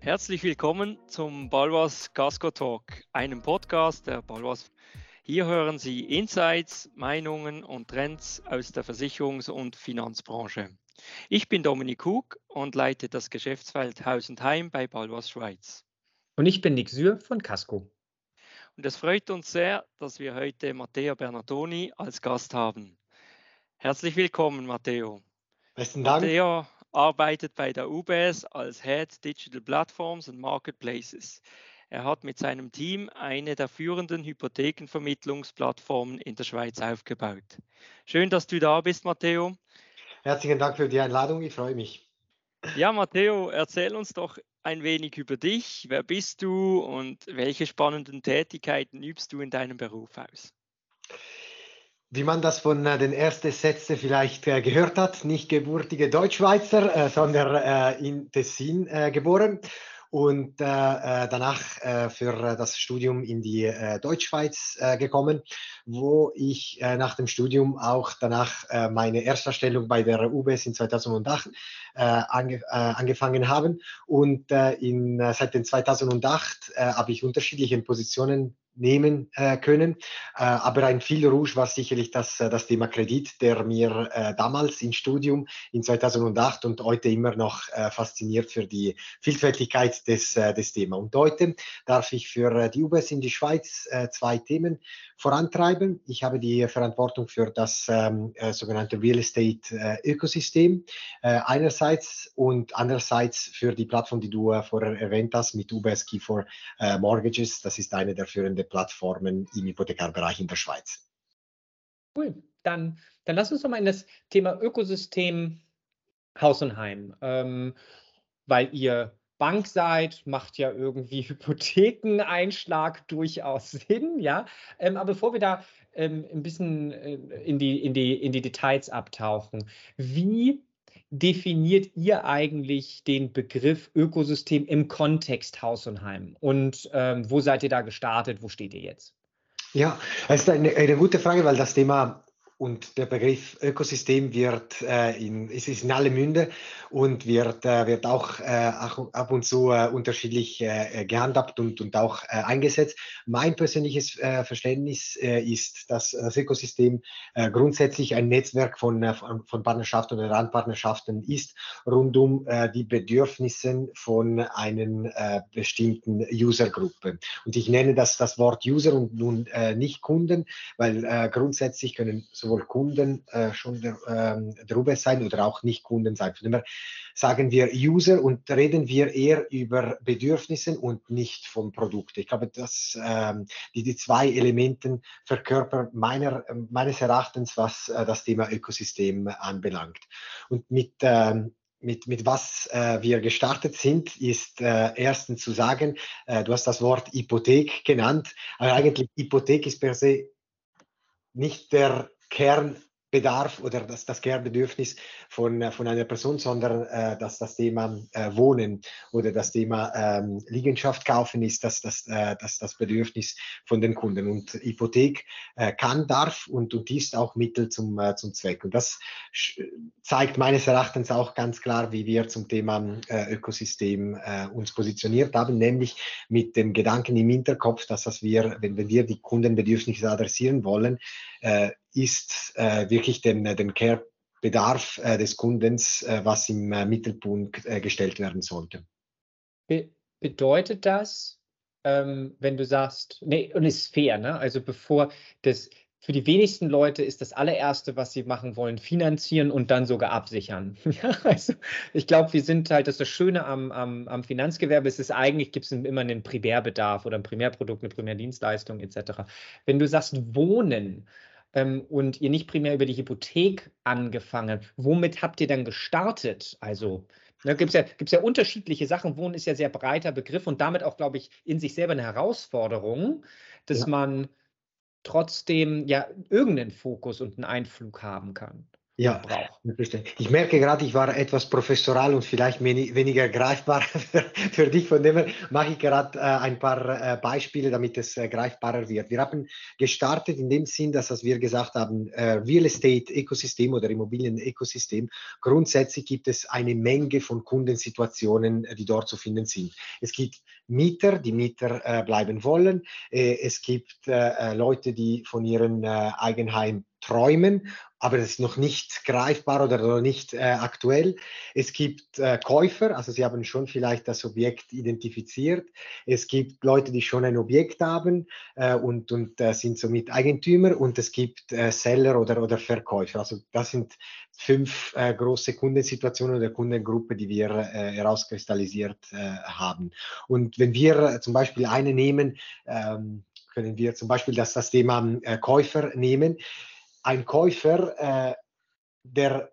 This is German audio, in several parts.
Herzlich willkommen zum Balwas Casco Talk, einem Podcast der Balwas. Hier hören Sie Insights, Meinungen und Trends aus der Versicherungs- und Finanzbranche. Ich bin Dominik Hug und leite das Geschäftsfeld Haus und Heim bei Balwas Schweiz. Und ich bin Nick Sür von Casco. Und es freut uns sehr, dass wir heute Matteo Bernardoni als Gast haben. Herzlich willkommen, Matteo. Besten Dank. Matteo arbeitet bei der UBS als Head Digital Platforms and Marketplaces. Er hat mit seinem Team eine der führenden Hypothekenvermittlungsplattformen in der Schweiz aufgebaut. Schön, dass du da bist, Matteo. Herzlichen Dank für die Einladung, ich freue mich. Ja, Matteo, erzähl uns doch ein wenig über dich. Wer bist du und welche spannenden Tätigkeiten übst du in deinem Beruf aus? Wie man das von äh, den ersten Sätzen vielleicht äh, gehört hat, nicht gebürtige Deutschschweizer, äh, sondern in Tessin geboren und danach für das Studium in die Deutschschweiz gekommen, wo ich nach dem Studium auch danach meine Ersterstellung bei der UBS in 2008 ange angefangen habe. Und in, seit den 2008 habe ich unterschiedliche Positionen nehmen äh, können. Äh, aber ein viel Rouge war sicherlich das, äh, das Thema Kredit, der mir äh, damals im Studium in 2008 und heute immer noch äh, fasziniert für die Vielfältigkeit des, äh, des Themas. Und heute darf ich für die UBS in die Schweiz zwei Themen vorantreiben. Ich habe die Verantwortung für das ähm, sogenannte Real Estate Ökosystem einerseits und andererseits für die Plattform, die du vorher erwähnt hast mit UBS Key for Mortgages. Das ist eine der führenden führende Plattformen im Hypothekarbereich in der Schweiz. Cool, dann, dann lass uns doch mal in das Thema Ökosystem Haus und Heim, ähm, weil ihr Bank seid, macht ja irgendwie Hypothekeneinschlag durchaus Sinn, ja. Ähm, aber bevor wir da ähm, ein bisschen äh, in, die, in, die, in die Details abtauchen, wie definiert ihr eigentlich den Begriff Ökosystem im Kontext Haus und Heim? Und ähm, wo seid ihr da gestartet? Wo steht ihr jetzt? Ja, das ist eine, eine gute Frage, weil das Thema und der Begriff Ökosystem wird äh, in, es ist in alle Münde und wird, äh, wird auch äh, ab und zu äh, unterschiedlich äh, äh, gehandhabt und, und auch eingesetzt. Mein persönliches Verständnis ist, dass das Ökosystem grundsätzlich ein Netzwerk von, von, Partnerschaften oder Randpartnerschaften ist, rund um die Bedürfnisse von einer bestimmten Usergruppe. Und ich nenne das das Wort User und nun nicht Kunden, weil grundsätzlich können sowohl sowohl Kunden äh, schon der, ähm, darüber sein oder auch nicht Kunden sein. Von dem sagen wir User und reden wir eher über Bedürfnisse und nicht vom Produkt. Ich glaube, dass ähm, die, die zwei Elementen verkörpern meiner, meines Erachtens, was äh, das Thema Ökosystem anbelangt. Und mit ähm, mit, mit was äh, wir gestartet sind, ist äh, erstens zu sagen, äh, du hast das Wort Hypothek genannt, aber eigentlich Hypothek ist per se nicht der Kernbedarf oder das, das Kernbedürfnis von, äh, von einer Person, sondern äh, dass das Thema äh, Wohnen oder das Thema ähm, Liegenschaft kaufen ist das, das, äh, das, das Bedürfnis von den Kunden. Und Hypothek äh, kann, darf und, und ist auch Mittel zum, äh, zum Zweck. Und das zeigt meines Erachtens auch ganz klar, wie wir zum Thema Ökosystem uns positioniert haben, nämlich mit dem Gedanken im Hinterkopf, dass, dass wir, wenn, wenn wir die Kundenbedürfnisse adressieren wollen, ist äh, wirklich den, den Care-Bedarf äh, des Kundens, äh, was im äh, Mittelpunkt äh, gestellt werden sollte. Be bedeutet das, ähm, wenn du sagst, nee, und ist fair, ne? Also bevor das, für die wenigsten Leute ist das allererste, was sie machen wollen, finanzieren und dann sogar absichern. also ich glaube, wir sind halt, das ist das Schöne am, am, am Finanzgewerbe, es ist eigentlich, gibt es immer einen Primärbedarf oder ein Primärprodukt, eine Primärdienstleistung etc. Wenn du sagst Wohnen, ähm, und ihr nicht primär über die Hypothek angefangen. Womit habt ihr dann gestartet? Also da gibt es ja, gibt's ja unterschiedliche Sachen. Wohnen ist ja sehr breiter Begriff und damit auch, glaube ich, in sich selber eine Herausforderung, dass ja. man trotzdem ja irgendeinen Fokus und einen Einflug haben kann. Ja, braucht. Ich merke gerade, ich war etwas professional und vielleicht weniger greifbar für, dich. Von dem her mache ich gerade äh, ein paar äh, Beispiele, damit es äh, greifbarer wird. Wir haben gestartet in dem Sinn, dass, wir gesagt haben, Real Estate Ökosystem oder Immobilien Ökosystem, grundsätzlich gibt es eine Menge von Kundensituationen, die dort zu finden sind. Es gibt Mieter, die Mieter bleiben wollen. es gibt Leute, die von ihrem Eigenheim träumen, aber das ist noch nicht greifbar oder noch nicht äh, aktuell. Es gibt äh, Käufer, also sie haben schon vielleicht das Objekt identifiziert. Es gibt Leute, die schon ein Objekt haben äh, und, und äh, sind somit Eigentümer und es gibt äh, Seller oder, oder Verkäufer. Also das sind fünf äh, große Kundensituationen oder Kundengruppe, die wir herauskristallisiert haben. Und wenn wir zum Beispiel eine nehmen, ähm, können wir zum Beispiel das, das Thema Käufer nehmen ein Käufer, äh, der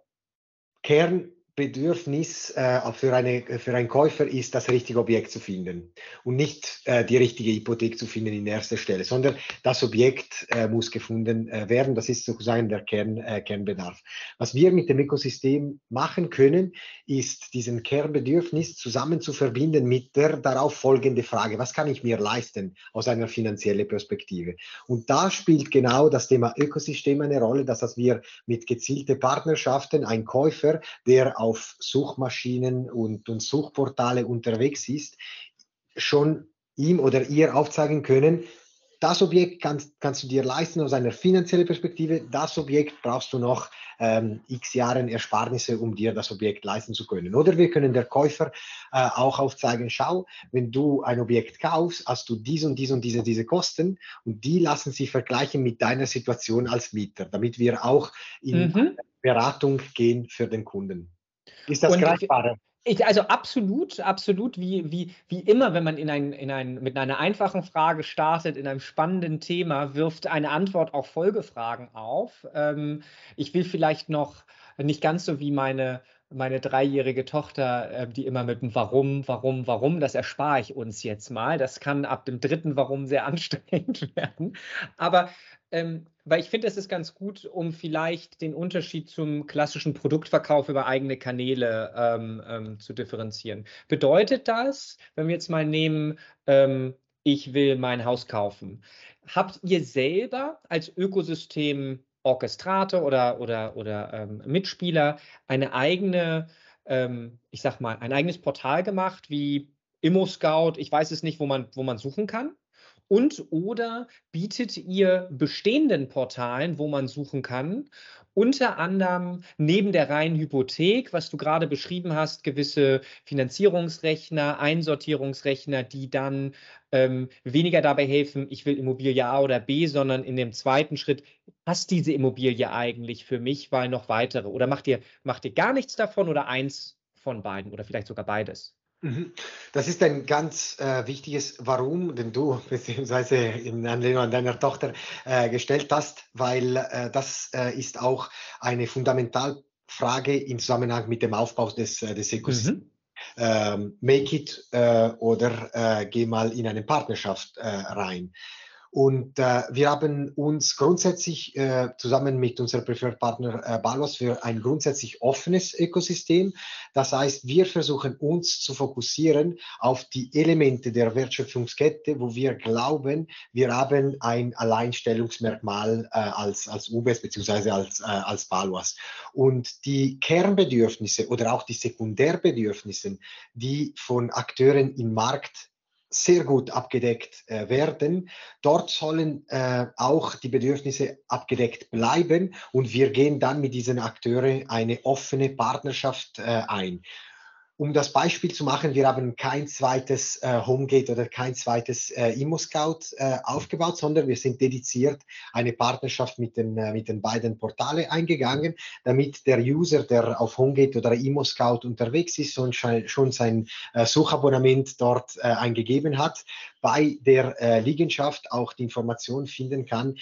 Kern Bedürfnis äh, für, eine, für einen Käufer ist, das richtige Objekt zu finden und nicht äh, die richtige Hypothek zu finden in erster Stelle, sondern das Objekt äh, muss gefunden äh, werden. Das ist sozusagen der Kern, äh, Kernbedarf. Was wir mit dem Ökosystem machen können, ist diesen Kernbedürfnis zusammen zu verbinden mit der darauf folgenden Frage, was kann ich mir leisten aus einer finanziellen Perspektive? Und da spielt genau das Thema Ökosystem eine Rolle, dass wir mit gezielten Partnerschaften, ein Käufer, der auf auf Suchmaschinen und, und Suchportale unterwegs ist, schon ihm oder ihr aufzeigen können, das Objekt kannst, kannst du dir leisten aus einer finanziellen Perspektive, das Objekt brauchst du noch ähm, x Jahren Ersparnisse, um dir das Objekt leisten zu können. Oder wir können der Käufer äh, auch aufzeigen, schau, wenn du ein Objekt kaufst, hast du dies und dies und diese, diese Kosten und die lassen sich vergleichen mit deiner Situation als Mieter, damit wir auch in mhm. Beratung gehen für den Kunden. Ist das greifbarer? Ich, also absolut, absolut, wie, wie, wie immer, wenn man in ein, in ein, mit einer einfachen Frage startet, in einem spannenden Thema, wirft eine Antwort auch Folgefragen auf. Ähm, ich will vielleicht noch nicht ganz so wie meine, meine dreijährige Tochter, äh, die immer mit dem Warum, Warum, Warum, das erspare ich uns jetzt mal. Das kann ab dem dritten Warum sehr anstrengend werden. Aber ähm, weil ich finde, es ist ganz gut, um vielleicht den Unterschied zum klassischen Produktverkauf über eigene Kanäle ähm, ähm, zu differenzieren. Bedeutet das, wenn wir jetzt mal nehmen, ähm, ich will mein Haus kaufen, habt ihr selber als Ökosystem Orchestrator oder, oder, oder ähm, Mitspieler eine eigene, ähm, ich sag mal, ein eigenes Portal gemacht wie ImmoScout, ich weiß es nicht, wo man, wo man suchen kann? Und oder bietet ihr bestehenden Portalen, wo man suchen kann, unter anderem neben der reinen Hypothek, was du gerade beschrieben hast, gewisse Finanzierungsrechner, Einsortierungsrechner, die dann ähm, weniger dabei helfen, ich will Immobilie A oder B, sondern in dem zweiten Schritt, passt diese Immobilie eigentlich für mich, weil noch weitere? Oder macht ihr, macht ihr gar nichts davon oder eins von beiden oder vielleicht sogar beides? Mhm. Das ist ein ganz äh, wichtiges Warum, den du beziehungsweise in Anlehnung an deiner Tochter äh, gestellt hast, weil äh, das äh, ist auch eine Fundamentalfrage im Zusammenhang mit dem Aufbau des, äh, des Ökosystems. Mhm. Ähm, make it äh, oder geh mal in eine Partnerschaft rein. Und äh, wir haben uns grundsätzlich äh, zusammen mit unserem Preferred Partner äh, Balos für ein grundsätzlich offenes Ökosystem. Das heißt, wir versuchen uns zu fokussieren auf die Elemente der Wertschöpfungskette, wo wir glauben, wir haben ein Alleinstellungsmerkmal äh, als, als UBS bzw. als, äh, als Balos. Und die Kernbedürfnisse oder auch die Sekundärbedürfnisse, die von Akteuren im Markt sehr gut abgedeckt äh, werden. Dort sollen äh, auch die Bedürfnisse abgedeckt bleiben und wir gehen dann mit diesen Akteuren eine offene Partnerschaft äh, ein um das Beispiel zu machen, wir haben kein zweites äh, Homegate oder kein zweites äh, ImmoScout äh, aufgebaut, sondern wir sind dediziert eine Partnerschaft mit den, äh, mit den beiden Portale eingegangen, damit der User, der auf Homegate oder ImmoScout unterwegs ist und schon sein äh, Suchabonnement dort äh, eingegeben hat, bei der äh, Liegenschaft auch die Information finden kann,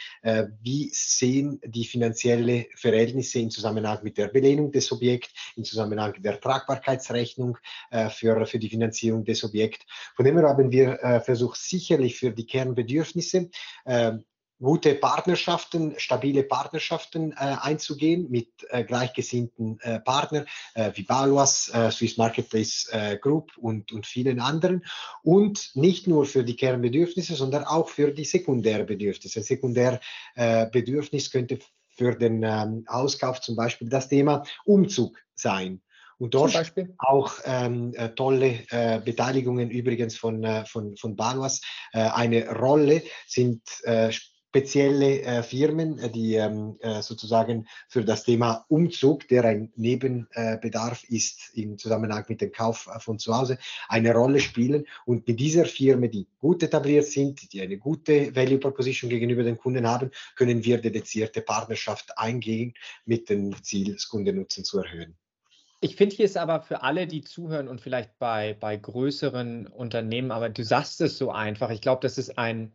wie sehen die finanziellen Verhältnisse im Zusammenhang mit der Belehnung des Objekts, im Zusammenhang mit der Tragbarkeitsrechnung äh, für, für die Finanzierung des Objekts. Von dem her haben wir äh, versucht, sicherlich für die Kernbedürfnisse äh, gute Partnerschaften, stabile Partnerschaften äh, einzugehen mit äh, gleichgesinnten äh, Partnern wie äh, Swiss Marketplace Group und, und vielen anderen. Und nicht nur für die Kernbedürfnisse, sondern auch für die Sekundärbedürfnisse. Sekundärbedürfnis könnte für den ähm, Auskauf zum Beispiel das Thema Umzug sein. Und dort auch ähm, äh, tolle äh, Beteiligungen übrigens von, äh, von, von Balois. Äh, eine Rolle sind äh, spezielle äh, Firmen, die ähm, äh, sozusagen für das Thema Umzug, der ein Nebenbedarf ist im Zusammenhang mit dem Kauf von zu Hause, eine Rolle spielen. Und mit dieser Firma, die gut etabliert sind, die eine gute Value Proposition gegenüber den Kunden haben, können wir dedizierte Partnerschaft eingehen mit dem Ziel, das Kundennutzen zu erhöhen. Ich finde, hier ist aber für alle, die zuhören und vielleicht bei, bei größeren Unternehmen, aber du sagst es so einfach. Ich glaube, das ist ein,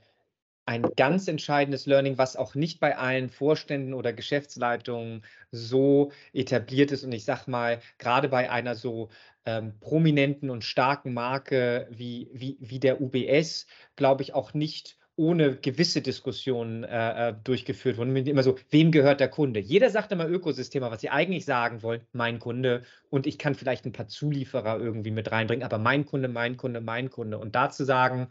ein ganz entscheidendes Learning, was auch nicht bei allen Vorständen oder Geschäftsleitungen so etabliert ist. Und ich sage mal, gerade bei einer so ähm, prominenten und starken Marke wie, wie, wie der UBS, glaube ich auch nicht ohne gewisse Diskussionen äh, äh durchgeführt wurden. Immer so, wem gehört der Kunde? Jeder sagt immer Ökosystem, was sie eigentlich sagen wollen, mein Kunde. Und ich kann vielleicht ein paar Zulieferer irgendwie mit reinbringen, aber mein Kunde, mein Kunde, mein Kunde. Und da zu sagen,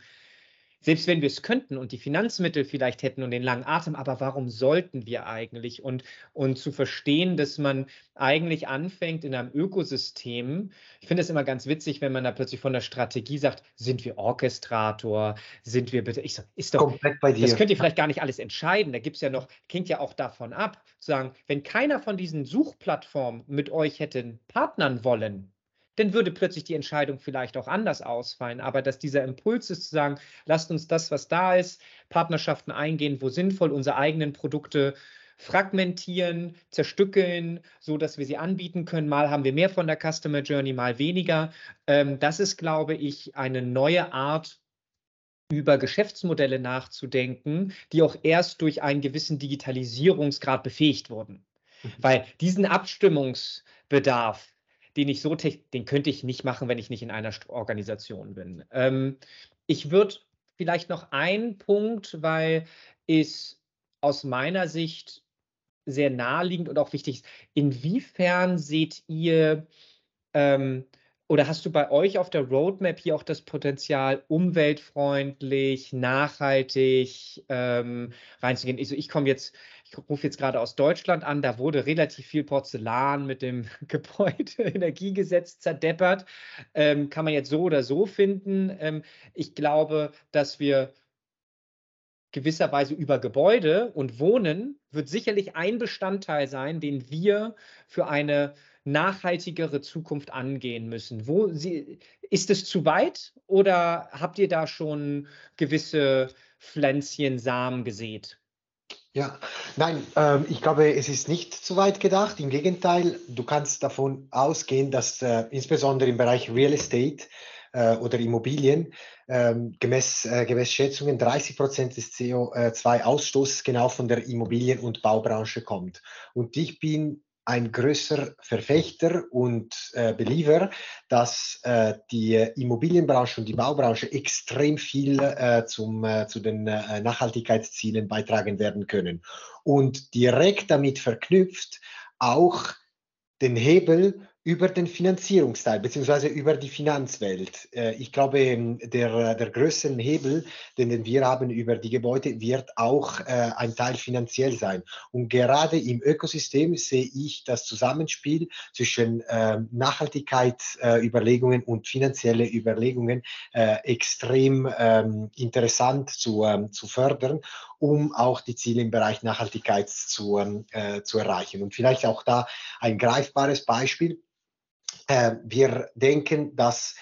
selbst wenn wir es könnten und die Finanzmittel vielleicht hätten und den langen Atem, aber warum sollten wir eigentlich? Und, und zu verstehen, dass man eigentlich anfängt in einem Ökosystem. Ich finde es immer ganz witzig, wenn man da plötzlich von der Strategie sagt, sind wir Orchestrator, sind wir bitte, ich sage, ist doch, das könnt ihr vielleicht gar nicht alles entscheiden. Da gibt es ja noch, hängt ja auch davon ab, zu sagen, wenn keiner von diesen Suchplattformen mit euch hätte partnern wollen, dann würde plötzlich die Entscheidung vielleicht auch anders ausfallen. Aber dass dieser Impuls ist zu sagen, lasst uns das, was da ist, Partnerschaften eingehen, wo sinnvoll unsere eigenen Produkte fragmentieren, zerstückeln, so dass wir sie anbieten können. Mal haben wir mehr von der Customer Journey, mal weniger. Ähm, das ist, glaube ich, eine neue Art, über Geschäftsmodelle nachzudenken, die auch erst durch einen gewissen Digitalisierungsgrad befähigt wurden. Mhm. Weil diesen Abstimmungsbedarf, den ich so, den könnte ich nicht machen, wenn ich nicht in einer Organisation bin. Ähm, ich würde vielleicht noch einen Punkt, weil es aus meiner Sicht sehr naheliegend und auch wichtig ist. Inwiefern seht ihr ähm, oder hast du bei euch auf der Roadmap hier auch das Potenzial, umweltfreundlich, nachhaltig ähm, reinzugehen? Also ich komme jetzt, ich rufe jetzt gerade aus Deutschland an, da wurde relativ viel Porzellan mit dem Gebäudeenergiegesetz zerdeppert. Ähm, kann man jetzt so oder so finden. Ähm, ich glaube, dass wir gewisserweise über Gebäude und Wohnen wird sicherlich ein Bestandteil sein, den wir für eine nachhaltigere Zukunft angehen müssen. Wo sie, ist es zu weit oder habt ihr da schon gewisse Pflänzchen, Samen gesät? Ja, nein, ähm, ich glaube, es ist nicht zu weit gedacht. Im Gegenteil, du kannst davon ausgehen, dass äh, insbesondere im Bereich Real Estate äh, oder Immobilien ähm, gemäß, äh, gemäß Schätzungen 30 Prozent des CO2-Ausstoßes genau von der Immobilien- und Baubranche kommt. Und ich bin ein größer Verfechter und äh, Believer, dass äh, die Immobilienbranche und die Baubranche extrem viel äh, zum, äh, zu den äh, Nachhaltigkeitszielen beitragen werden können. Und direkt damit verknüpft auch den Hebel über den Finanzierungsteil beziehungsweise über die Finanzwelt. Äh, ich glaube, ähm, der, der größte Hebel, den wir haben über die Gebäude, wird auch äh, ein Teil finanziell sein. Und gerade im Ökosystem sehe ich das Zusammenspiel zwischen ähm, Nachhaltigkeitsüberlegungen und finanzielle Überlegungen äh, extrem ähm, interessant zu, zu fördern, um auch die Ziele im Bereich Nachhaltigkeit zu, zu erreichen. Und vielleicht auch da ein greifbares Beispiel äh, wir denken, dass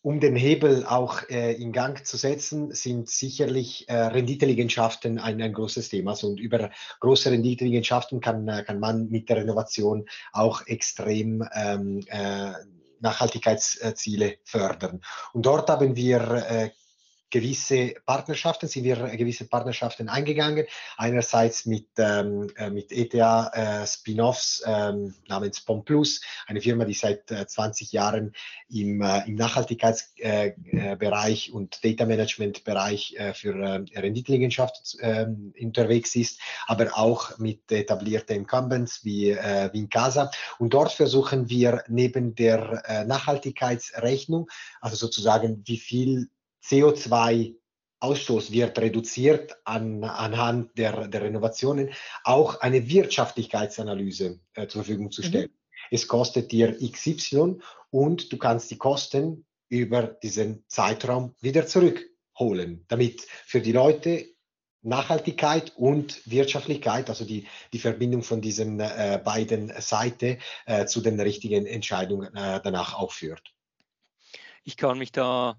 um den Hebel auch äh, in Gang zu setzen, sind sicherlich äh, Renditeliegenschaften ein, ein großes Thema. Also, und über große Renditeliegenschaften kann, äh, kann man mit der Renovation auch extrem ähm, äh, Nachhaltigkeitsziele fördern. Und dort haben wir äh, gewisse Partnerschaften, sind wir gewisse Partnerschaften eingegangen. Einerseits mit, ähm, äh, mit ETA äh, Spin-offs ähm, namens POMPLUS, eine Firma, die seit äh, 20 Jahren im, äh, im Nachhaltigkeitsbereich äh, und Data Management Bereich äh, für Renditeliegenschaft ähm, unterwegs ist, aber auch mit etablierten Incumbents wie äh, Wincasa. Und dort versuchen wir neben der Nachhaltigkeitsrechnung, also sozusagen wie viel CO2 Ausstoß wird reduziert an, anhand der, der Renovationen, auch eine Wirtschaftlichkeitsanalyse äh, zur Verfügung zu mhm. stellen. Mhm. Es kostet dir XY und du kannst die Kosten über diesen Zeitraum wieder zurückholen, damit für die Leute Nachhaltigkeit und Wirtschaftlichkeit, also die, die Verbindung von diesen äh, beiden Seiten äh, zu den richtigen Entscheidungen äh, danach auch führt. Ich kann mich da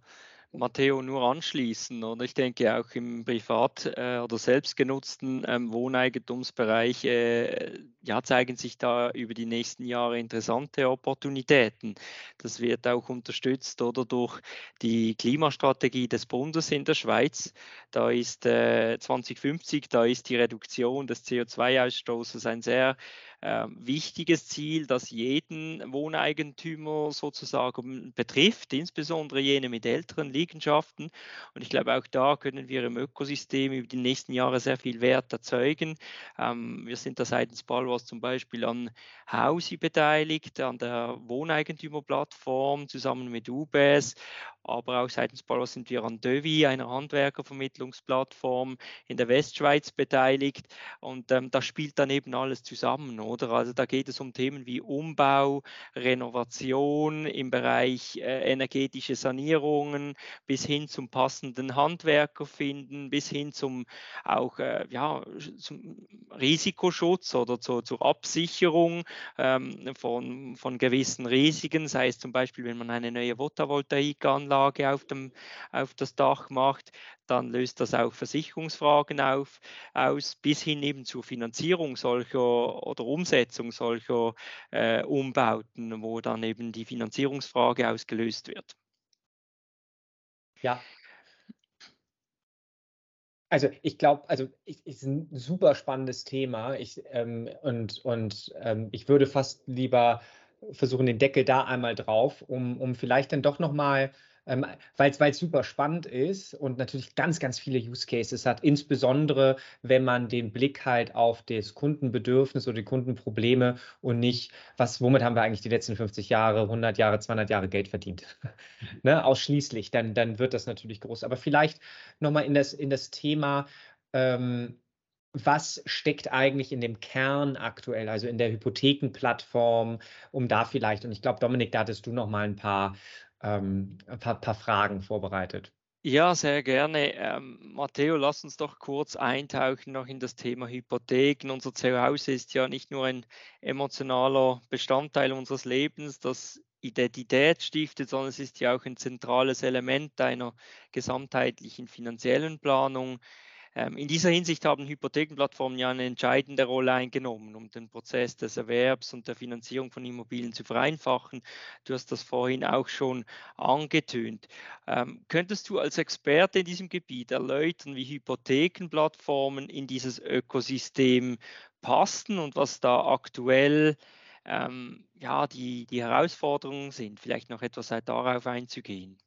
Matteo nur anschließen. Oder ich denke auch im privat- äh, oder selbstgenutzten ähm, Wohneigentumsbereich äh, ja, zeigen sich da über die nächsten Jahre interessante Opportunitäten. Das wird auch unterstützt oder durch die Klimastrategie des Bundes in der Schweiz. Da ist äh, 2050, da ist die Reduktion des CO2-Ausstoßes ein sehr äh, wichtiges Ziel, das jeden Wohneigentümer sozusagen betrifft, insbesondere jene mit älteren Liegenschaften. Und ich glaube, auch da können wir im Ökosystem über die nächsten Jahre sehr viel Wert erzeugen. Ähm, wir sind da seitens Balwas zum Beispiel an Hausi beteiligt, an der Wohneigentümerplattform zusammen mit UBS aber auch seitens Bauer sind wir an Dövi, einer Handwerkervermittlungsplattform in der Westschweiz beteiligt und ähm, das spielt dann eben alles zusammen, oder? Also da geht es um Themen wie Umbau, Renovation im Bereich äh, energetische Sanierungen bis hin zum passenden Handwerker finden, bis hin zum auch äh, ja, zum Risikoschutz oder zu, zur Absicherung ähm, von, von gewissen Risiken, sei es zum Beispiel, wenn man eine neue Photovoltaikanlage Anlage auf, dem, auf das Dach macht, dann löst das auch Versicherungsfragen auf, aus, bis hin eben zur Finanzierung solcher oder Umsetzung solcher äh, Umbauten, wo dann eben die Finanzierungsfrage ausgelöst wird. Ja, also ich glaube, also es ist ein super spannendes Thema. Ich, ähm, und und ähm, ich würde fast lieber versuchen, den Deckel da einmal drauf, um, um vielleicht dann doch nochmal ähm, weil es super spannend ist und natürlich ganz, ganz viele Use Cases hat, insbesondere wenn man den Blick halt auf das Kundenbedürfnis oder die Kundenprobleme und nicht, was, womit haben wir eigentlich die letzten 50 Jahre, 100 Jahre, 200 Jahre Geld verdient, ne, ausschließlich, dann, dann wird das natürlich groß. Aber vielleicht nochmal in das, in das Thema, ähm, was steckt eigentlich in dem Kern aktuell, also in der Hypothekenplattform, um da vielleicht, und ich glaube, Dominik, da hattest du noch mal ein paar ähm, ein paar, paar, Fragen vorbereitet. Ja, sehr gerne. Ähm, Matteo, lass uns doch kurz eintauchen noch in das Thema Hypotheken. Unser Zuhause ist ja nicht nur ein emotionaler Bestandteil unseres Lebens, das Identität stiftet, sondern es ist ja auch ein zentrales Element einer gesamtheitlichen finanziellen Planung. Ähm, in dieser Hinsicht haben Hypothekenplattformen ja eine entscheidende Rolle eingenommen, um den Prozess des Erwerbs und der Finanzierung von Immobilien zu vereinfachen. Du hast das vorhin auch schon angetönt. Ähm, könntest du als Experte in diesem Gebiet erläutern, wie Hypothekenplattformen in dieses Ökosystem passen und was da aktuell ähm, ja, die, die Herausforderungen sind? Vielleicht noch etwas darauf einzugehen.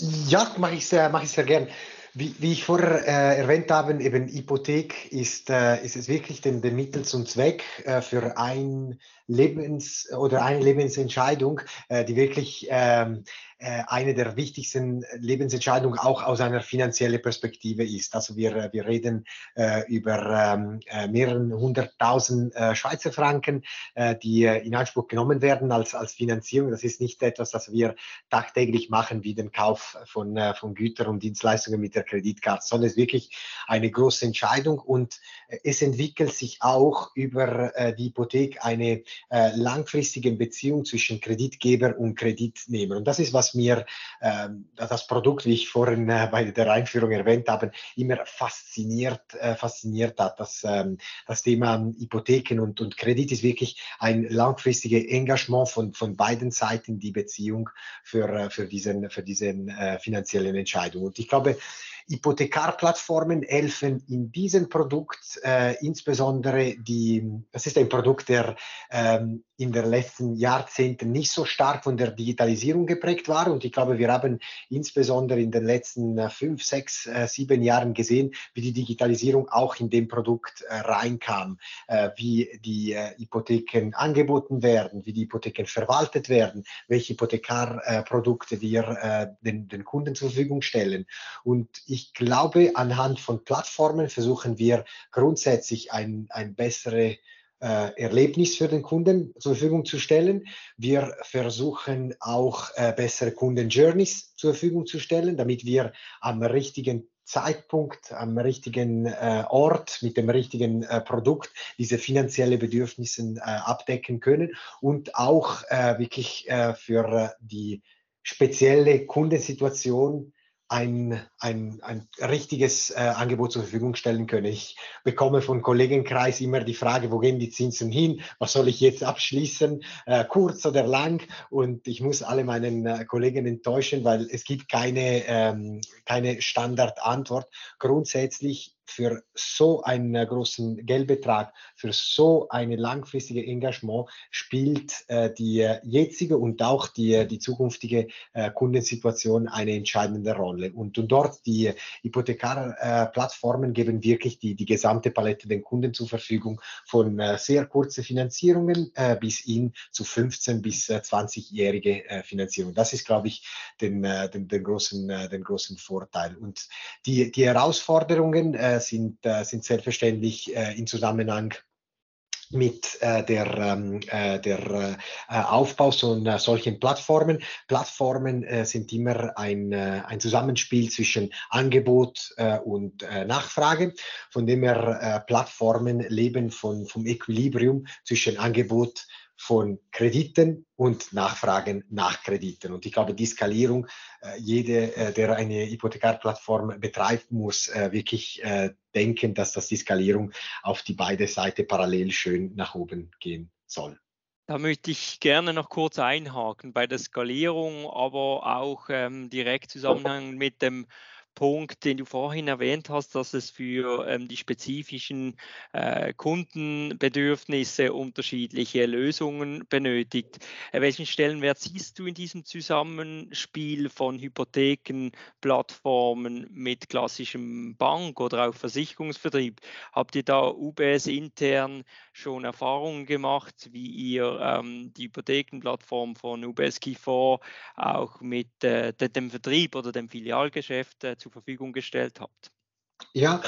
Ja, mache ich sehr, mache ich sehr gern. Wie, wie ich vorher äh, erwähnt habe, eben Hypothek ist, äh, ist es wirklich den, den Mittel zum Zweck äh, für ein Lebens- oder eine Lebensentscheidung, äh, die wirklich ähm, äh, eine der wichtigsten Lebensentscheidungen auch aus einer finanziellen Perspektive ist. Also wir, wir reden äh, über ähm, äh, mehreren hunderttausend äh, Schweizer Franken, äh, die äh, in Anspruch genommen werden als, als Finanzierung. Das ist nicht etwas, das wir tagtäglich machen, wie den Kauf von, von Gütern und Dienstleistungen mit der Kreditkarte, sondern es ist wirklich eine große Entscheidung und es entwickelt sich auch über die Hypothek eine langfristige Beziehung zwischen Kreditgeber und Kreditnehmer. Und das ist, was was mir ähm, das Produkt, wie ich vorhin äh, bei der Einführung erwähnt habe, immer fasziniert, äh, fasziniert hat. Das, ähm, das Thema Hypotheken und, und Kredit ist wirklich ein langfristiges Engagement von, von beiden Seiten, die Beziehung für, äh, für, diesen, für diesen äh, finanziellen Entscheidungen. Und ich glaube, Hypothekarplattformen helfen in diesem Produkt äh, insbesondere die, das ist ein Produkt, der ähm, in den letzten Jahrzehnten nicht so stark von der Digitalisierung geprägt war. Und ich glaube, wir haben insbesondere in den letzten äh, fünf, sechs, äh, sieben Jahren gesehen, wie die Digitalisierung auch in dem Produkt äh, reinkam, wie die Hypotheken angeboten werden, wie die Hypotheken verwaltet werden, welche Hypothekarprodukte wir den, den Kunden zur Verfügung stellen. Und ich glaube, anhand von Plattformen versuchen wir grundsätzlich ein, ein bessere Erlebnis für den Kunden zur Verfügung zu stellen. Wir versuchen auch äh, bessere Kunden-Journeys zur Verfügung zu stellen, damit wir am richtigen Zeitpunkt, am richtigen äh, Ort, mit dem richtigen äh, Produkt diese finanzielle Bedürfnisse äh, abdecken können und auch äh, wirklich äh, für äh, die spezielle Kundensituation ein, ein, ein richtiges äh, Angebot zur Verfügung stellen können. Ich bekomme von Kollegenkreis immer die Frage, wo gehen die Zinsen hin? Was soll ich jetzt abschließen, äh, kurz oder lang? Und ich muss alle meinen äh, Kollegen enttäuschen, weil es gibt keine, ähm, keine Standardantwort. Grundsätzlich für so einen äh, großen Geldbetrag, für so ein langfristiges Engagement spielt äh, die äh, jetzige und auch die, äh, die zukünftige äh, Kundensituation eine entscheidende Rolle. Und, und dort die Hypothekarplattformen geben wirklich die, die gesamte Palette den Kunden zur Verfügung von äh, sehr kurzen Finanzierungen bis hin zu 15 bis 20-jährige Finanzierung. Das ist, glaube ich, den, den, den, großen, den großen Vorteil. Und die, die Herausforderungen sind, äh, sind selbstverständlich äh, in Zusammenhang mit äh, der, ähm, äh, der äh, Aufbau von äh, solchen Plattformen. Plattformen äh, sind immer ein, äh, ein Zusammenspiel zwischen Angebot äh, und äh, Nachfrage, von dem her äh, Plattformen leben von, vom Equilibrium zwischen Angebot von Krediten und Nachfragen nach Krediten. Und ich glaube, die Skalierung, äh, jede, äh, der eine Hypothekarplattform betreibt, muss äh, wirklich denken, dass das die Skalierung auf die beide Seiten parallel schön nach oben gehen soll. Da möchte ich gerne noch kurz einhaken bei der Skalierung, aber auch ähm, direkt Zusammenhang mit dem Punkt, den du vorhin erwähnt hast, dass es für ähm, die spezifischen äh, Kundenbedürfnisse unterschiedliche Lösungen benötigt. Äh, welchen Stellenwert siehst du in diesem Zusammenspiel von Hypotheken, Plattformen mit klassischem Bank- oder auch Versicherungsvertrieb? Habt ihr da UBS intern schon Erfahrungen gemacht, wie ihr ähm, die Hypothekenplattform von UBS Key4 auch mit äh, dem Vertrieb oder dem Filialgeschäft äh, zur Verfügung gestellt habt? Ja,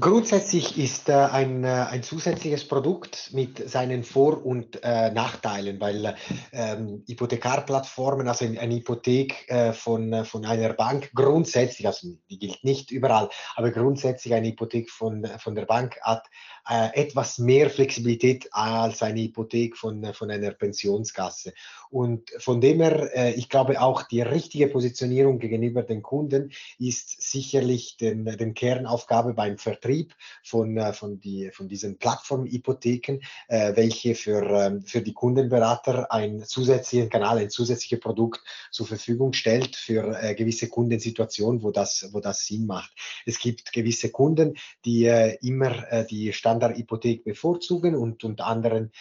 grundsätzlich ist äh, ein, äh, ein zusätzliches Produkt mit seinen Vor- und äh, Nachteilen, weil ähm, Hypothekarplattformen, also eine Hypothek äh, von, äh, von einer Bank grundsätzlich, also die gilt nicht überall, aber grundsätzlich eine Hypothek von, von der Bank hat äh, etwas mehr Flexibilität als eine Hypothek von, von einer Pensionskasse. Und von dem her, äh, ich glaube auch die richtige Positionierung gegenüber den Kunden ist sicherlich den, den Kernaufgabe beim Vertrieb von, äh, von, die, von diesen Plattformhypotheken, äh, welche für, ähm, für die Kundenberater einen zusätzlichen Kanal, ein zusätzliches Produkt zur Verfügung stellt für gewisse Kundensituationen, wo das, wo das Sinn macht. Es gibt gewisse Kunden, die immer die Stand Standardhypothek bevorzugen und, und anderen,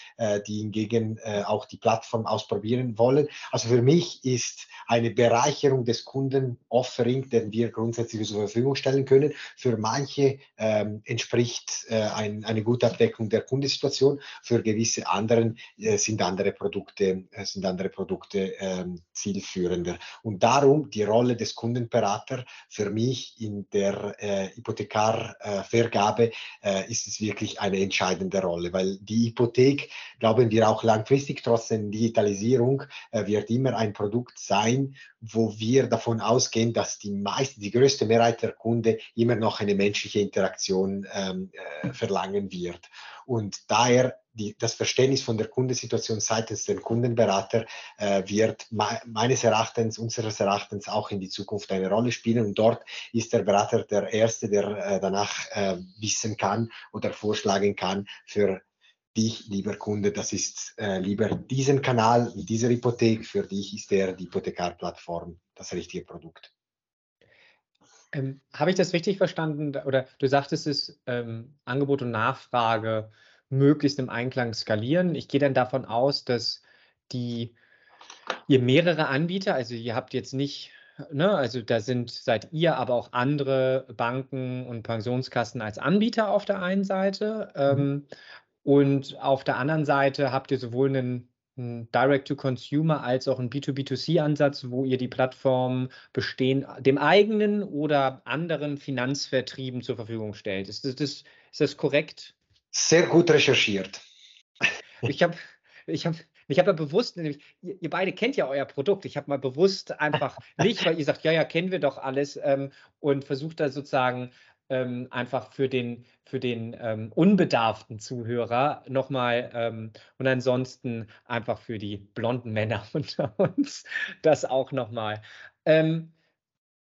die hingegen auch die Plattform ausprobieren wollen. Also für mich ist eine Bereicherung des Kunden-Offering, den wir grundsätzlich zur Verfügung stellen können. Für manche ähm, entspricht äh, ein, eine gute Abdeckung der Kundensituation, für gewisse anderen äh, sind andere Produkte, äh, sind andere Produkte ähm, zielführender. Und darum die Rolle des Kundenberaters für mich in der äh, Hypothekarvergabe äh, ist es wirklich eine entscheidende Rolle, weil die Hypothek, glauben wir auch langfristig, trotz der Digitalisierung, äh, wird immer ein Produkt sein, wo wir davon ausgehen, dass die meiste, die größte Mehrheit der Kunden immer noch eine menschliche Interaktion ähm, äh, verlangen wird. Und daher die, das Verständnis von der Kundensituation seitens der Kundenberater äh, wird me meines Erachtens, unseres Erachtens auch in die Zukunft eine Rolle spielen. Und dort ist der Berater der Erste, der äh, danach äh, wissen kann oder vorschlagen kann für dich, lieber Kunde, das ist äh, lieber diesen Kanal mit dieser Hypothek. Für dich ist der die Hypothekarplattform das richtige Produkt. Ähm, Habe ich das richtig verstanden? Oder du sagtest es, ähm, Angebot und Nachfrage möglichst im Einklang skalieren. Ich gehe dann davon aus, dass die ihr mehrere Anbieter, also ihr habt jetzt nicht, ne, also da sind seid ihr, aber auch andere Banken und Pensionskassen als Anbieter auf der einen Seite. Mhm. Ähm, und auf der anderen Seite habt ihr sowohl einen, einen Direct-to-Consumer als auch einen B2B2C-Ansatz, wo ihr die Plattform bestehen, dem eigenen oder anderen Finanzvertrieben zur Verfügung stellt. Ist das, ist das korrekt? Sehr gut recherchiert. Ich habe ich hab, ich hab ja bewusst, ihr, ihr, beide kennt ja euer Produkt. Ich habe mal bewusst einfach nicht, weil ihr sagt, ja, ja, kennen wir doch alles ähm, und versucht da sozusagen ähm, einfach für den, für den ähm, unbedarften Zuhörer nochmal ähm, und ansonsten einfach für die blonden Männer unter uns das auch nochmal. Ähm,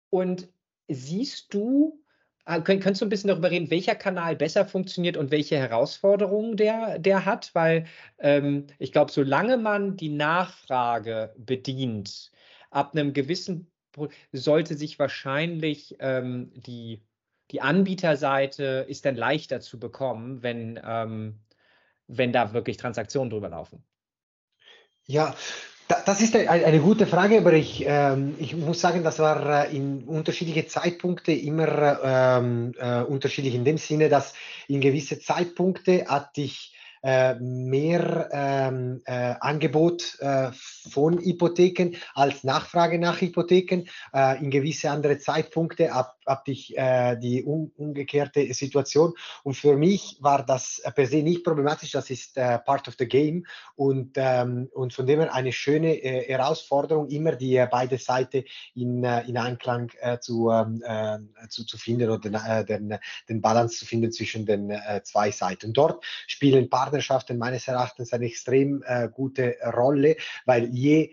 und siehst du Ah, könntest du ein bisschen darüber reden, welcher Kanal besser funktioniert und welche Herausforderungen der, der hat? Weil ähm, ich glaube, solange man die Nachfrage bedient, ab einem gewissen sollte sich wahrscheinlich ähm, die, die Anbieterseite ist dann leichter zu bekommen, wenn, ähm, wenn da wirklich Transaktionen drüber laufen. Ja, das ist eine gute Frage, aber ich, ähm, ich muss sagen, das war äh, in unterschiedliche Zeitpunkte immer ähm, äh, unterschiedlich in dem Sinne, dass in gewisse Zeitpunkte hatte ich äh, mehr ähm, äh, Angebot äh, von Hypotheken als Nachfrage nach Hypotheken. Äh, in gewisse andere Zeitpunkte ab, ab ich äh, die un, umgekehrte Situation. Und für mich war das per se nicht problematisch. Das ist part of the game und, ähm, und von dem her eine schöne Herausforderung, immer die beide Seiten in, in Einklang zu, ähm, zu, zu finden oder den, den Balance zu finden zwischen den zwei Seiten. Dort spielen Partner Partnerschaften meines Erachtens eine extrem äh, gute Rolle, weil je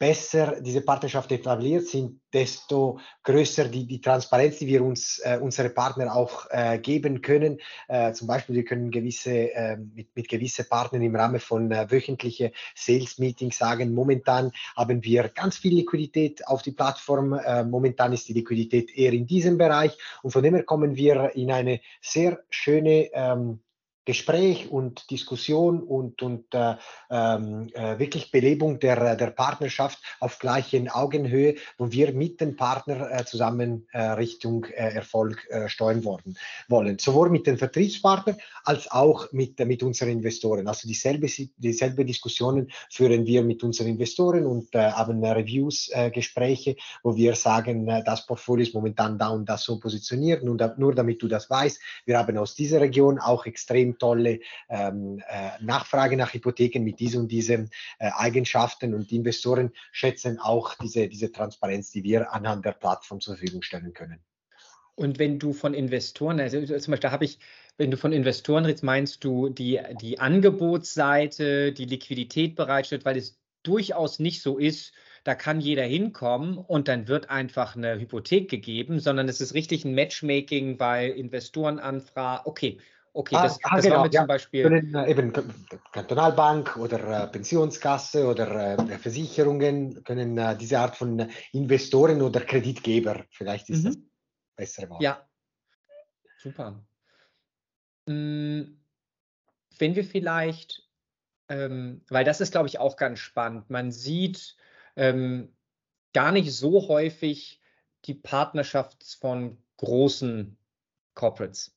besser diese Partnerschaft etabliert sind, desto größer die, die Transparenz, die wir uns, äh, unsere Partner auch äh, geben können. Äh, zum Beispiel, wir können gewisse, ähm, mit, mit gewissen Partnern im Rahmen von äh, wöchentlichen Sales-Meetings sagen, momentan haben wir ganz viel Liquidität auf die Plattform, äh, momentan ist die Liquidität eher in diesem Bereich und von dem her kommen wir in eine sehr schöne ähm, Gespräch und Diskussion und, und äh, ähm, äh, wirklich Belebung der, der Partnerschaft auf gleichen Augenhöhe, wo wir mit dem Partner äh, zusammen äh, Richtung äh, Erfolg äh, steuern worden, wollen. Sowohl mit den Vertriebspartnern als auch mit, mit unseren Investoren. Also dieselbe, dieselbe Diskussionen führen wir mit unseren Investoren und haben Reviews, Gespräche, wo wir sagen, das Portfolio ist momentan da und das so positioniert. Nur, nur damit du das weißt, wir haben aus dieser Region auch extrem tolle ähm, äh, Nachfrage nach Hypotheken mit diesen und diesen äh, Eigenschaften und die Investoren schätzen auch diese, diese Transparenz, die wir anhand der Plattform zur Verfügung stellen können. Und wenn du von Investoren, also zum Beispiel habe ich, wenn du von Investoren redest, meinst du die, die Angebotsseite, die Liquidität bereitstellt, weil es durchaus nicht so ist, da kann jeder hinkommen und dann wird einfach eine Hypothek gegeben, sondern es ist richtig ein Matchmaking bei Investorenanfragen. Okay, Okay, ah, das, ah, das genau, war mit ja, zum Beispiel. Können, äh, eben Kantonalbank oder äh, Pensionskasse oder äh, Versicherungen können äh, diese Art von Investoren oder Kreditgeber, vielleicht ist mhm. das bessere Wort. Ja, super. Hm, wenn wir vielleicht, ähm, weil das ist, glaube ich, auch ganz spannend, man sieht ähm, gar nicht so häufig die Partnerschaft von großen Corporates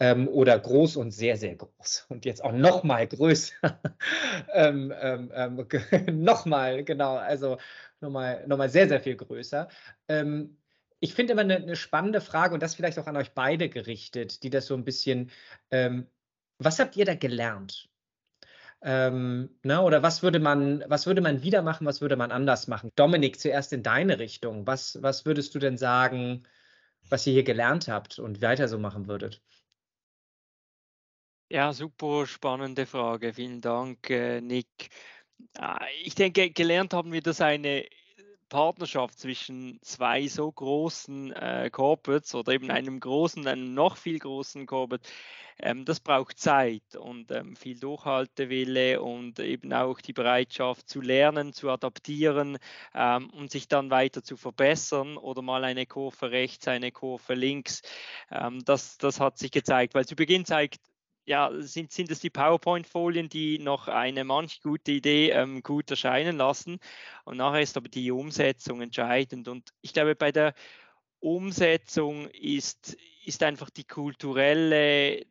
ähm, oder groß und sehr, sehr groß und jetzt auch noch mal größer. ähm, ähm, ähm noch mal, genau, also noch mal, noch mal sehr, sehr viel größer. Ähm, ich finde immer eine, eine, spannende Frage und das vielleicht auch an euch beide gerichtet, die das so ein bisschen, ähm, was habt ihr da gelernt? Ähm, ne, oder was würde man, was würde man wieder machen, was würde man anders machen? Dominik, zuerst in deine Richtung. Was, was würdest du denn sagen, was ihr hier gelernt habt und weiter so machen würdet? Ja, super spannende Frage. Vielen Dank, äh, Nick. Ah, ich denke, gelernt haben wir, dass eine Partnerschaft zwischen zwei so großen äh, Corporates oder eben einem großen, einem noch viel großen Corporate, ähm, das braucht Zeit und ähm, viel Durchhaltewille und eben auch die Bereitschaft zu lernen, zu adaptieren ähm, und sich dann weiter zu verbessern oder mal eine Kurve rechts, eine Kurve links. Ähm, das, das hat sich gezeigt, weil zu Beginn zeigt ja, sind, sind es die PowerPoint-Folien, die noch eine manch gute Idee ähm, gut erscheinen lassen. Und nachher ist aber die Umsetzung entscheidend. Und ich glaube, bei der Umsetzung ist, ist einfach die kulturelle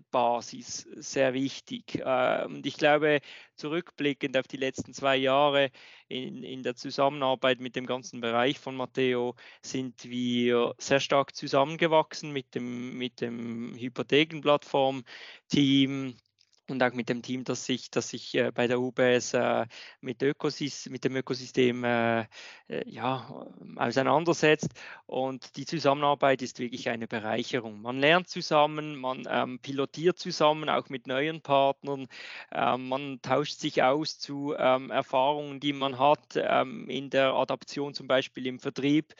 Basis sehr wichtig. Äh, und ich glaube, zurückblickend auf die letzten zwei Jahre in, in der Zusammenarbeit mit dem ganzen Bereich von Matteo sind wir sehr stark zusammengewachsen mit dem, mit dem Hypothekenplattform-Team und auch mit dem Team, das sich, das sich äh, bei der UBS äh, mit, Ökosys mit dem Ökosystem äh, ja, auseinandersetzt. Und die Zusammenarbeit ist wirklich eine Bereicherung. Man lernt zusammen, man ähm, pilotiert zusammen, auch mit neuen Partnern. Ähm, man tauscht sich aus zu ähm, Erfahrungen, die man hat ähm, in der Adaption, zum Beispiel im Vertrieb.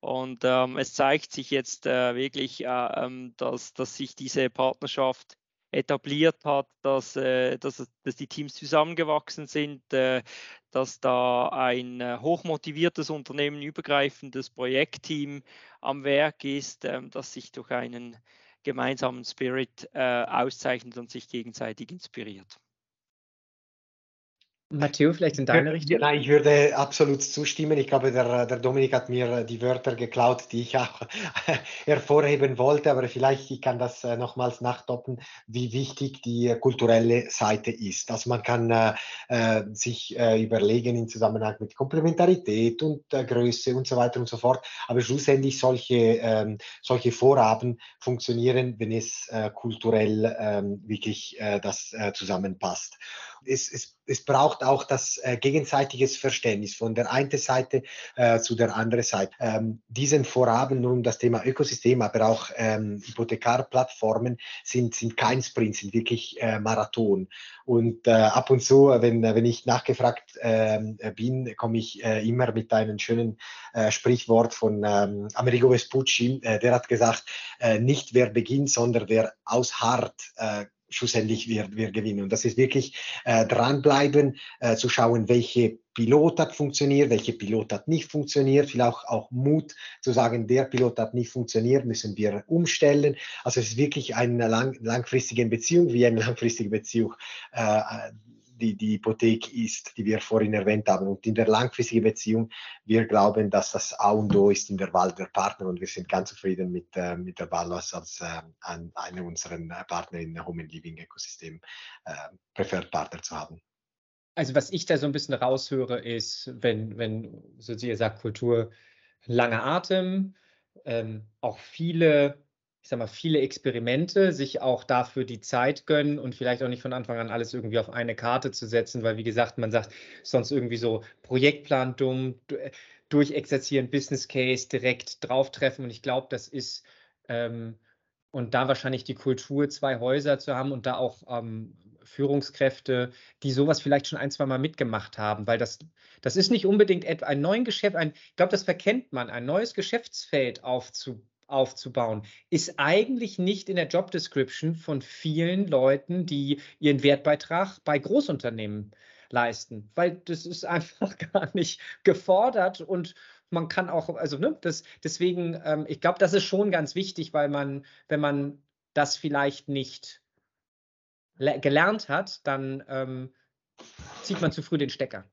Und ähm, es zeigt sich jetzt wirklich, ähm, dass, dass sich diese Partnerschaft etabliert hat, dass, äh, dass, dass die Teams zusammengewachsen sind, äh, dass da ein äh, hochmotiviertes Unternehmen, übergreifendes Projektteam am Werk ist, ähm, das sich durch einen gemeinsamen Spirit auszeichnet und sich gegenseitig inspiriert. Matteo, vielleicht in deine Richtung? Nein, ich würde absolut zustimmen. Ich glaube, der, der Dominik hat mir die Wörter geklaut, die ich auch hervorheben wollte, aber vielleicht ich kann das äh, nochmals nachtoppen, wie wichtig die kulturelle Seite ist. Also man kann äh, äh sich äh, überlegen im Zusammenhang mit Komplementarität und äh, Größe und so weiter und so fort, aber schlussendlich solche, ähm, solche Vorhaben funktionieren, wenn es äh, kulturell ähm, wirklich das zusammenpasst es, es, es braucht auch das äh, gegenseitiges Verständnis von der einen Seite äh, zu der anderen Seite. Ähm, diesen Vorhaben um das Thema Ökosystem, aber auch ähm, Hypothekarplattformen sind, sind kein Sprint, sind wirklich äh, Marathon. Und äh, ab und zu, wenn, wenn ich nachgefragt ähm, bin, komme ich äh, immer mit einem schönen äh, Sprichwort von ähm, Amerigo Vespucci, der hat gesagt, nicht wer beginnt, sondern wer ausharrt, schlussendlich wir, wir gewinnen. Und das ist wirklich äh, dranbleiben, äh, zu schauen, welche Pilot hat funktioniert, welche Pilot hat nicht funktioniert, vielleicht auch, Mut zu sagen, der Pilot hat nicht funktioniert, müssen wir umstellen. Also es ist wirklich eine lang, langfristige Beziehung, wie eine langfristige Beziehung äh, die, die Hypothek ist, die wir vorhin erwähnt haben. Und in der langfristigen Beziehung, wir glauben, dass das A und O ist in der Wahl der Partner und wir sind ganz zufrieden mit, äh, mit der Wahl als, äh, an, einer unserer Partner in Home and Living Ökosystem äh, Preferred Partner zu haben. Also was ich da so ein bisschen raushöre, ist, wenn, wenn so ihr sagt, Kultur, langer Atem, ähm, auch viele ich sag mal, viele Experimente, sich auch dafür die Zeit gönnen und vielleicht auch nicht von Anfang an alles irgendwie auf eine Karte zu setzen, weil wie gesagt, man sagt sonst irgendwie so Projektplan dumm, durchexerzieren, Business Case direkt drauf treffen und ich glaube, das ist ähm, und da wahrscheinlich die Kultur, zwei Häuser zu haben und da auch ähm, Führungskräfte, die sowas vielleicht schon ein, zwei Mal mitgemacht haben, weil das, das ist nicht unbedingt ein neues Geschäft, ein, ich glaube, das verkennt man, ein neues Geschäftsfeld aufzubauen aufzubauen, ist eigentlich nicht in der Job Description von vielen Leuten, die ihren Wertbeitrag bei Großunternehmen leisten, weil das ist einfach gar nicht gefordert und man kann auch, also ne, das, deswegen, ähm, ich glaube, das ist schon ganz wichtig, weil man, wenn man das vielleicht nicht gelernt hat, dann ähm, zieht man zu früh den Stecker.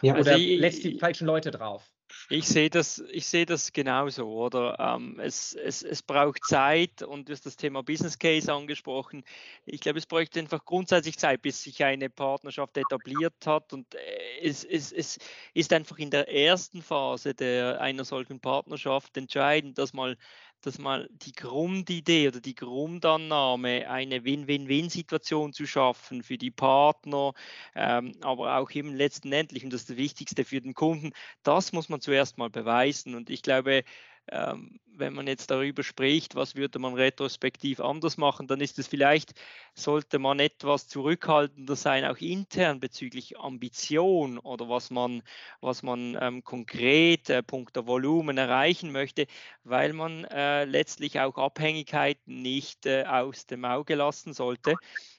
Ja, Oder also lässt die falschen Leute drauf. Ich sehe das, ich sehe das genauso, oder? Ähm, es, es, es braucht Zeit und du hast das Thema Business Case angesprochen. Ich glaube, es bräuchte einfach grundsätzlich Zeit, bis sich eine Partnerschaft etabliert hat. Und äh, es, es, es ist einfach in der ersten Phase der, einer solchen Partnerschaft entscheidend, dass mal dass mal die Grundidee oder die Grundannahme, eine Win-Win-Win-Situation zu schaffen für die Partner, ähm, aber auch eben letztendlich, und das ist das Wichtigste für den Kunden, das muss man zuerst mal beweisen. Und ich glaube, ähm, wenn man jetzt darüber spricht, was würde man retrospektiv anders machen, dann ist es vielleicht, sollte man etwas zurückhaltender sein, auch intern bezüglich Ambition oder was man, was man ähm, konkret äh, punkto Volumen erreichen möchte, weil man äh, letztlich auch Abhängigkeiten nicht äh, aus dem Auge lassen sollte.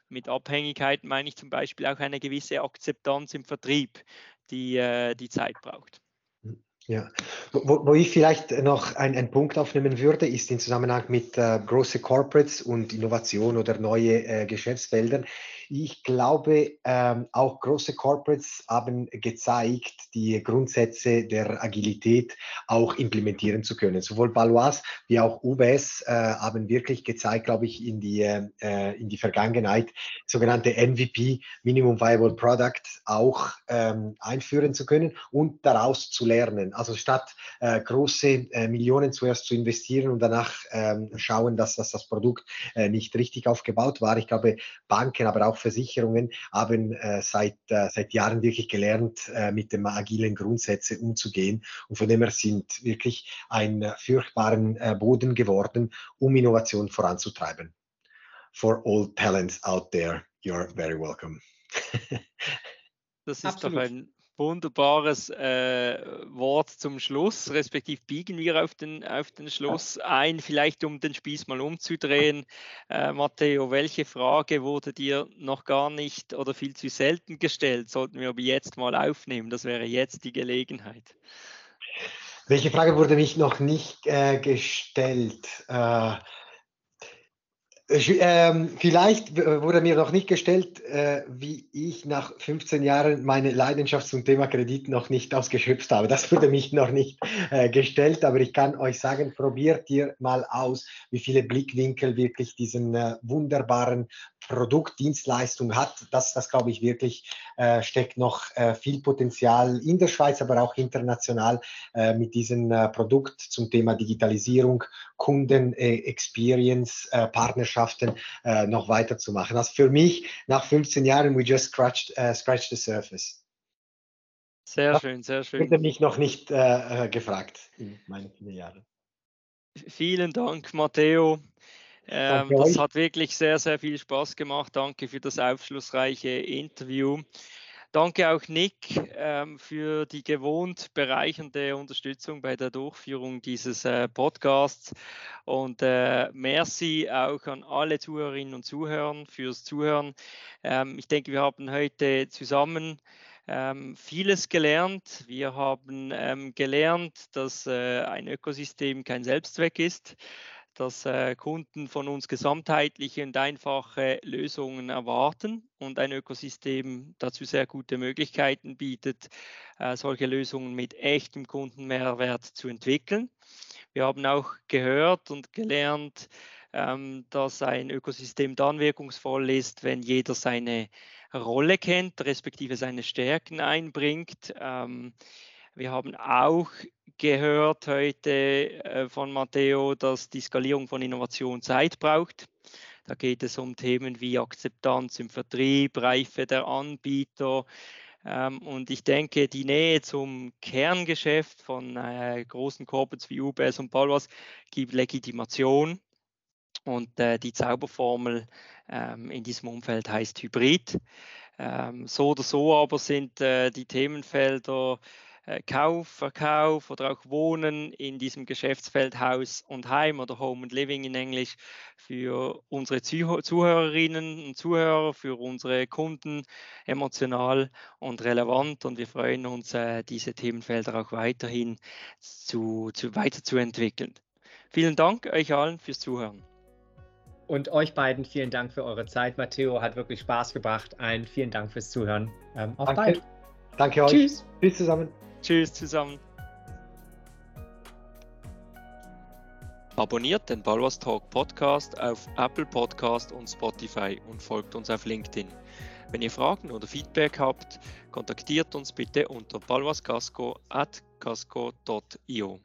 Mit Abhängigkeiten meine ich zum Beispiel auch eine gewisse Akzeptanz im Vertrieb, die äh, die Zeit braucht. Ja, wo, wo ich vielleicht noch einen Punkt aufnehmen würde, ist im Zusammenhang mit äh, großen Corporates und Innovation oder neue äh, Geschäftsfeldern. Ich glaube, ähm, auch große Corporates haben gezeigt, die Grundsätze der Agilität auch implementieren zu können. Sowohl Balois wie auch UBS äh, haben wirklich gezeigt, glaube ich, in die, äh, in die Vergangenheit, sogenannte MVP, Minimum Viable Product, auch ähm, einführen zu können und daraus zu lernen. Also statt äh, große äh, Millionen zuerst zu investieren und danach ähm, schauen, dass, dass das Produkt äh, nicht richtig aufgebaut war. Ich glaube, Banken, aber auch auch Versicherungen haben äh, seit, äh, seit Jahren wirklich gelernt, äh, mit dem agilen Grundsätze umzugehen. Und von dem her sind wirklich ein äh, furchtbaren äh, Boden geworden, um Innovation voranzutreiben. For all talents out there, you're very welcome. das ist Absolut. doch ein wunderbares äh, Wort zum Schluss, respektive biegen wir auf den, auf den Schluss ein, vielleicht um den Spieß mal umzudrehen. Äh, Matteo, welche Frage wurde dir noch gar nicht oder viel zu selten gestellt? Sollten wir aber jetzt mal aufnehmen, das wäre jetzt die Gelegenheit. Welche Frage wurde mich noch nicht äh, gestellt? Äh, ähm, vielleicht wurde mir noch nicht gestellt, äh, wie ich nach 15 Jahren meine Leidenschaft zum Thema Kredit noch nicht ausgeschöpft habe. Das wurde mich noch nicht äh, gestellt, aber ich kann euch sagen, probiert ihr mal aus, wie viele Blickwinkel wirklich diesen äh, wunderbaren Produkt, Dienstleistung hat. Das, das glaube ich wirklich, äh, steckt noch äh, viel Potenzial in der Schweiz, aber auch international äh, mit diesem äh, Produkt zum Thema Digitalisierung, Kunden, äh, Experience, äh, Partnerschaften noch weiterzumachen. Also für mich, nach 15 Jahren, we just scratched, scratched the surface. Sehr schön, sehr schön. Hätte mich noch nicht gefragt in meinen vier Jahren. Vielen Dank, Matteo. Ähm, das hat wirklich sehr, sehr viel Spaß gemacht. Danke für das aufschlussreiche Interview. Danke auch Nick ähm, für die gewohnt bereichernde Unterstützung bei der Durchführung dieses äh, Podcasts. Und äh, merci auch an alle Zuhörerinnen und Zuhörer fürs Zuhören. Ähm, ich denke, wir haben heute zusammen ähm, vieles gelernt. Wir haben ähm, gelernt, dass äh, ein Ökosystem kein Selbstzweck ist dass äh, Kunden von uns gesamtheitliche und einfache Lösungen erwarten und ein Ökosystem dazu sehr gute Möglichkeiten bietet, äh, solche Lösungen mit echtem Kundenmehrwert zu entwickeln. Wir haben auch gehört und gelernt, ähm, dass ein Ökosystem dann wirkungsvoll ist, wenn jeder seine Rolle kennt, respektive seine Stärken einbringt. Ähm, wir haben auch gehört heute äh, von Matteo, dass die Skalierung von Innovation Zeit braucht. Da geht es um Themen wie Akzeptanz im Vertrieb, Reife der Anbieter. Ähm, und ich denke, die Nähe zum Kerngeschäft von äh, großen Corporates wie UBS und Balwas gibt Legitimation. Und äh, die Zauberformel ähm, in diesem Umfeld heißt Hybrid. Ähm, so oder so aber sind die Themenfelder Kauf, Verkauf oder auch Wohnen in diesem Geschäftsfeld Haus und Heim oder Home and Living in Englisch für unsere Zuhörerinnen und Zuhörer, für unsere Kunden emotional und relevant und wir freuen uns, äh, diese Themenfelder auch weiterhin zu, zu, weiterzuentwickeln. Vielen Dank euch allen fürs Zuhören. Und euch beiden vielen Dank für eure Zeit. Matteo hat wirklich Spaß gebracht. Allen vielen Dank fürs Zuhören. Ähm, auf Danke. bald. Danke euch. Tschüss. Tschüss zusammen. Tschüss zusammen. Abonniert den Balwas Talk Podcast auf Apple Podcast und Spotify und folgt uns auf LinkedIn. Wenn ihr Fragen oder Feedback habt, kontaktiert uns bitte unter balwascasco at casco.io.